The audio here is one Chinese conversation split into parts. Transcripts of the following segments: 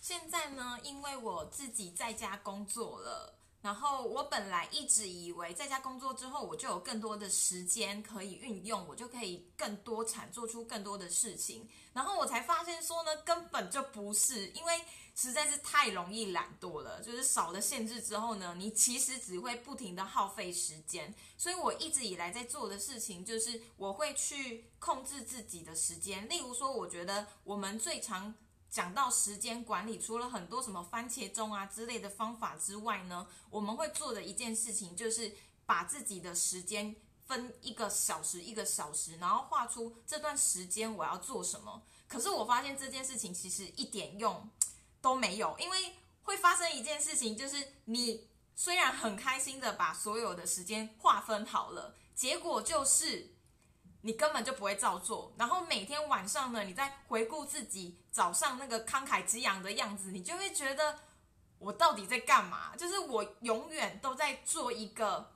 现在呢，因为我自己在家工作了。然后我本来一直以为在家工作之后，我就有更多的时间可以运用，我就可以更多产做出更多的事情。然后我才发现说呢，根本就不是，因为实在是太容易懒惰了。就是少了限制之后呢，你其实只会不停的耗费时间。所以我一直以来在做的事情，就是我会去控制自己的时间。例如说，我觉得我们最常。讲到时间管理，除了很多什么番茄钟啊之类的方法之外呢，我们会做的一件事情就是把自己的时间分一个小时一个小时，然后画出这段时间我要做什么。可是我发现这件事情其实一点用都没有，因为会发生一件事情，就是你虽然很开心的把所有的时间划分好了，结果就是。你根本就不会照做，然后每天晚上呢，你在回顾自己早上那个慷慨激昂的样子，你就会觉得我到底在干嘛？就是我永远都在做一个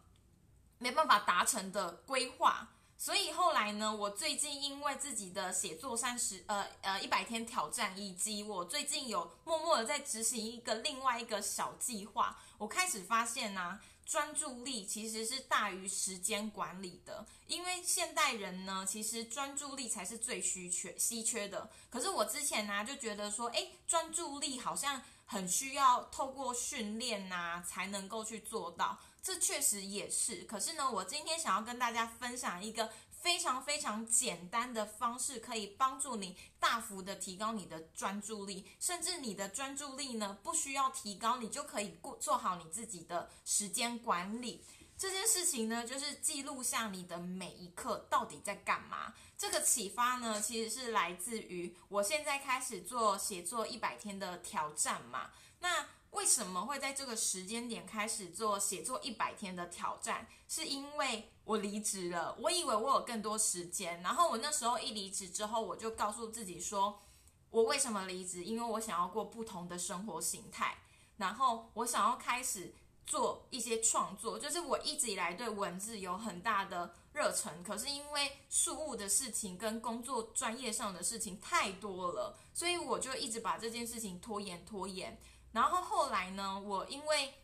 没办法达成的规划。所以后来呢，我最近因为自己的写作三十呃呃一百天挑战，以及我最近有默默的在执行一个另外一个小计划，我开始发现呢。专注力其实是大于时间管理的，因为现代人呢，其实专注力才是最稀缺稀缺的。可是我之前呢，就觉得说，诶，专注力好像很需要透过训练呐，才能够去做到。这确实也是。可是呢，我今天想要跟大家分享一个。非常非常简单的方式，可以帮助你大幅的提高你的专注力，甚至你的专注力呢不需要提高，你就可以过做好你自己的时间管理。这件事情呢，就是记录下你的每一刻到底在干嘛。这个启发呢，其实是来自于我现在开始做写作一百天的挑战嘛。那为什么会在这个时间点开始做写作一百天的挑战？是因为我离职了，我以为我有更多时间，然后我那时候一离职之后，我就告诉自己说，我为什么离职？因为我想要过不同的生活形态，然后我想要开始做一些创作，就是我一直以来对文字有很大的热忱，可是因为事务的事情跟工作专业上的事情太多了，所以我就一直把这件事情拖延拖延。然后后来呢，我因为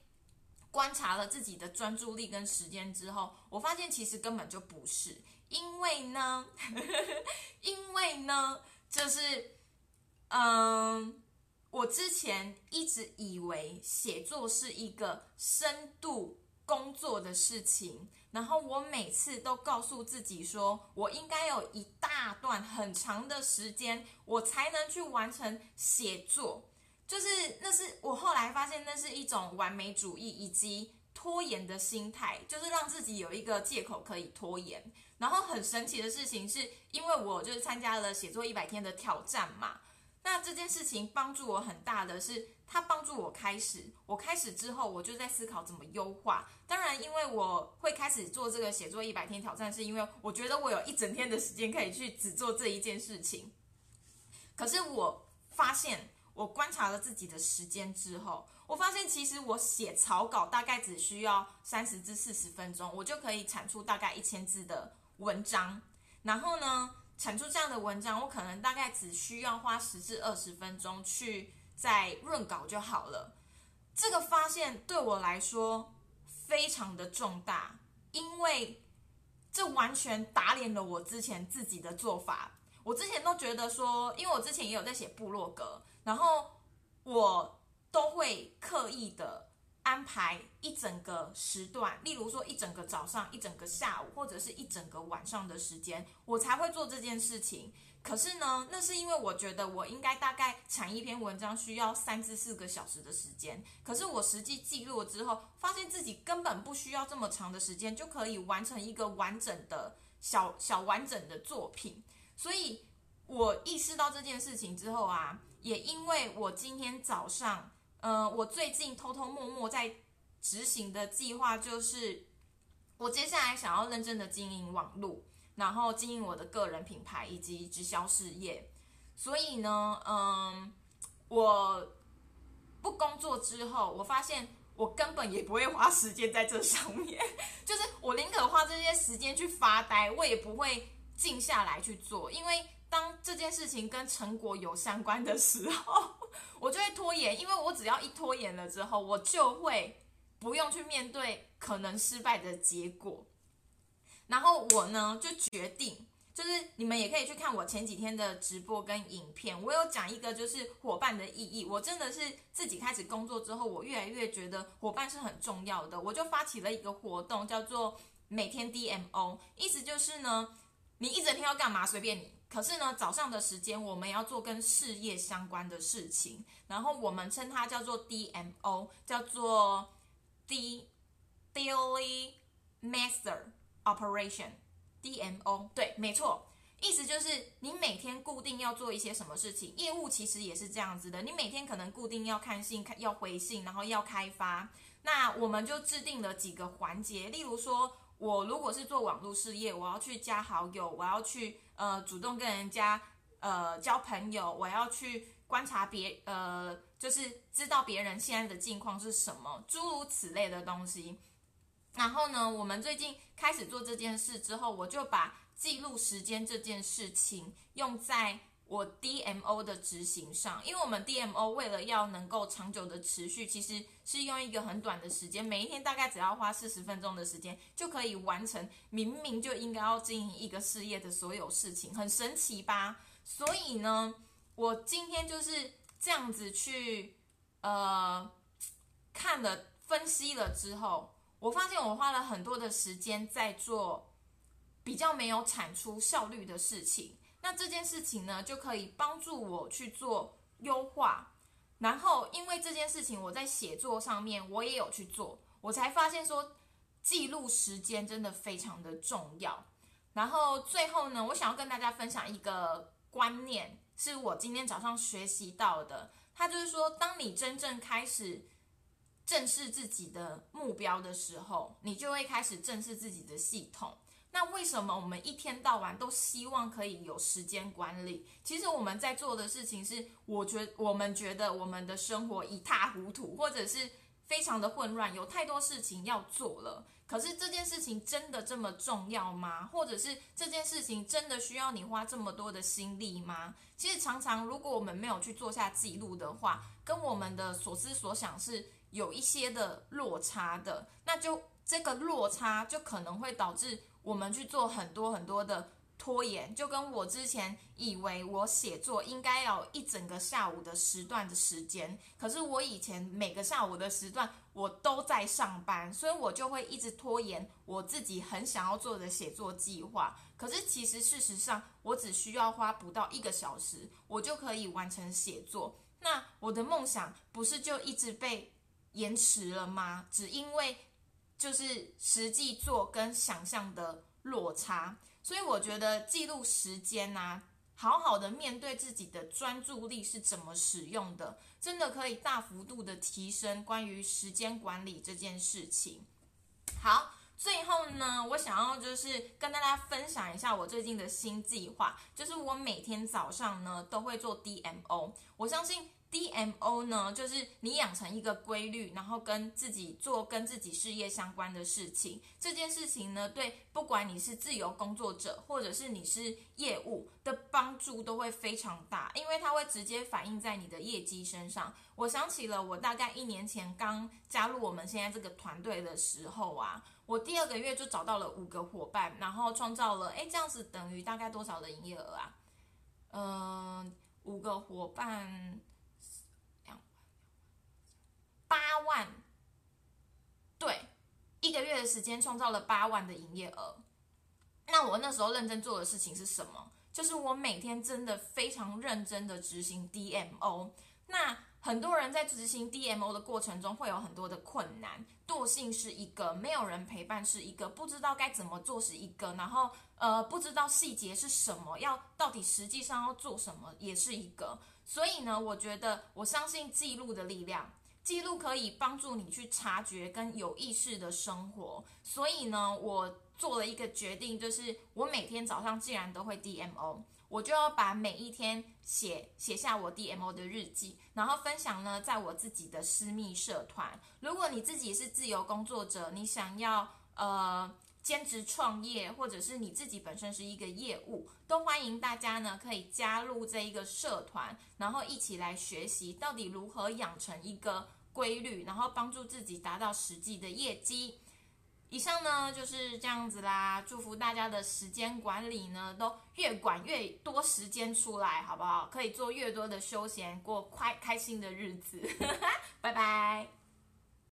观察了自己的专注力跟时间之后，我发现其实根本就不是，因为呢，因为呢，就是，嗯，我之前一直以为写作是一个深度工作的事情，然后我每次都告诉自己说，我应该有一大段很长的时间，我才能去完成写作。就是那是我后来发现，那是一种完美主义以及拖延的心态，就是让自己有一个借口可以拖延。然后很神奇的事情是，因为我就是参加了写作一百天的挑战嘛，那这件事情帮助我很大的是，它帮助我开始，我开始之后，我就在思考怎么优化。当然，因为我会开始做这个写作一百天挑战，是因为我觉得我有一整天的时间可以去只做这一件事情。可是我发现。我观察了自己的时间之后，我发现其实我写草稿大概只需要三十至四十分钟，我就可以产出大概一千字的文章。然后呢，产出这样的文章，我可能大概只需要花十至二十分钟去再润稿就好了。这个发现对我来说非常的重大，因为这完全打脸了我之前自己的做法。我之前都觉得说，因为我之前也有在写部落格。然后我都会刻意的安排一整个时段，例如说一整个早上、一整个下午，或者是一整个晚上的时间，我才会做这件事情。可是呢，那是因为我觉得我应该大概产一篇文章需要三至四个小时的时间。可是我实际记录了之后，发现自己根本不需要这么长的时间就可以完成一个完整的小小完整的作品。所以我意识到这件事情之后啊。也因为我今天早上，呃，我最近偷偷摸摸在执行的计划就是，我接下来想要认真的经营网络，然后经营我的个人品牌以及直销事业。所以呢，嗯，我不工作之后，我发现我根本也不会花时间在这上面，就是我宁可花这些时间去发呆，我也不会静下来去做，因为。当这件事情跟成果有相关的时候，我就会拖延，因为我只要一拖延了之后，我就会不用去面对可能失败的结果。然后我呢就决定，就是你们也可以去看我前几天的直播跟影片，我有讲一个就是伙伴的意义。我真的是自己开始工作之后，我越来越觉得伙伴是很重要的，我就发起了一个活动，叫做每天 DMO，意思就是呢，你一整天要干嘛随便你，可是呢早上的时间我们要做跟事业相关的事情，然后我们称它叫做 DMO，叫做 D Daily Master。Operation DMO 对，没错，意思就是你每天固定要做一些什么事情。业务其实也是这样子的，你每天可能固定要看信、看要回信，然后要开发。那我们就制定了几个环节，例如说，我如果是做网络事业，我要去加好友，我要去呃主动跟人家呃交朋友，我要去观察别呃，就是知道别人现在的境况是什么，诸如此类的东西。然后呢，我们最近开始做这件事之后，我就把记录时间这件事情用在我 DMO 的执行上。因为我们 DMO 为了要能够长久的持续，其实是用一个很短的时间，每一天大概只要花四十分钟的时间，就可以完成明明就应该要经营一个事业的所有事情，很神奇吧？所以呢，我今天就是这样子去呃看了分析了之后。我发现我花了很多的时间在做比较没有产出效率的事情，那这件事情呢就可以帮助我去做优化。然后因为这件事情，我在写作上面我也有去做，我才发现说记录时间真的非常的重要。然后最后呢，我想要跟大家分享一个观念，是我今天早上学习到的，它就是说，当你真正开始。正视自己的目标的时候，你就会开始正视自己的系统。那为什么我们一天到晚都希望可以有时间管理？其实我们在做的事情是，我觉我们觉得我们的生活一塌糊涂，或者是非常的混乱，有太多事情要做了。可是这件事情真的这么重要吗？或者是这件事情真的需要你花这么多的心力吗？其实常常如果我们没有去做下记录的话，跟我们的所思所想是。有一些的落差的，那就这个落差就可能会导致我们去做很多很多的拖延。就跟我之前以为我写作应该要一整个下午的时段的时间，可是我以前每个下午的时段我都在上班，所以我就会一直拖延我自己很想要做的写作计划。可是其实事实上，我只需要花不到一个小时，我就可以完成写作。那我的梦想不是就一直被。延迟了吗？只因为就是实际做跟想象的落差，所以我觉得记录时间呐，好好的面对自己的专注力是怎么使用的，真的可以大幅度的提升关于时间管理这件事情。好，最后呢，我想要就是跟大家分享一下我最近的新计划，就是我每天早上呢都会做 DMO，我相信。DMO 呢，就是你养成一个规律，然后跟自己做跟自己事业相关的事情。这件事情呢，对不管你是自由工作者，或者是你是业务的帮助都会非常大，因为它会直接反映在你的业绩身上。我想起了我大概一年前刚加入我们现在这个团队的时候啊，我第二个月就找到了五个伙伴，然后创造了，哎，这样子等于大概多少的营业额啊？嗯，五个伙伴。八万，对，一个的时间创造了八万的营业额。那我那时候认真做的事情是什么？就是我每天真的非常认真的执行 DMO。那很多人在执行 DMO 的过程中会有很多的困难，惰性是一个，没有人陪伴是一个，不知道该怎么做是一个，然后呃不知道细节是什么，要到底实际上要做什么也是一个。所以呢，我觉得我相信记录的力量。记录可以帮助你去察觉跟有意识的生活，所以呢，我做了一个决定，就是我每天早上既然都会 DMO，我就要把每一天写写下我 DMO 的日记，然后分享呢在我自己的私密社团。如果你自己是自由工作者，你想要呃。兼职创业，或者是你自己本身是一个业务，都欢迎大家呢可以加入这一个社团，然后一起来学习到底如何养成一个规律，然后帮助自己达到实际的业绩。以上呢就是这样子啦，祝福大家的时间管理呢都越管越多时间出来，好不好？可以做越多的休闲，过快开心的日子。拜拜。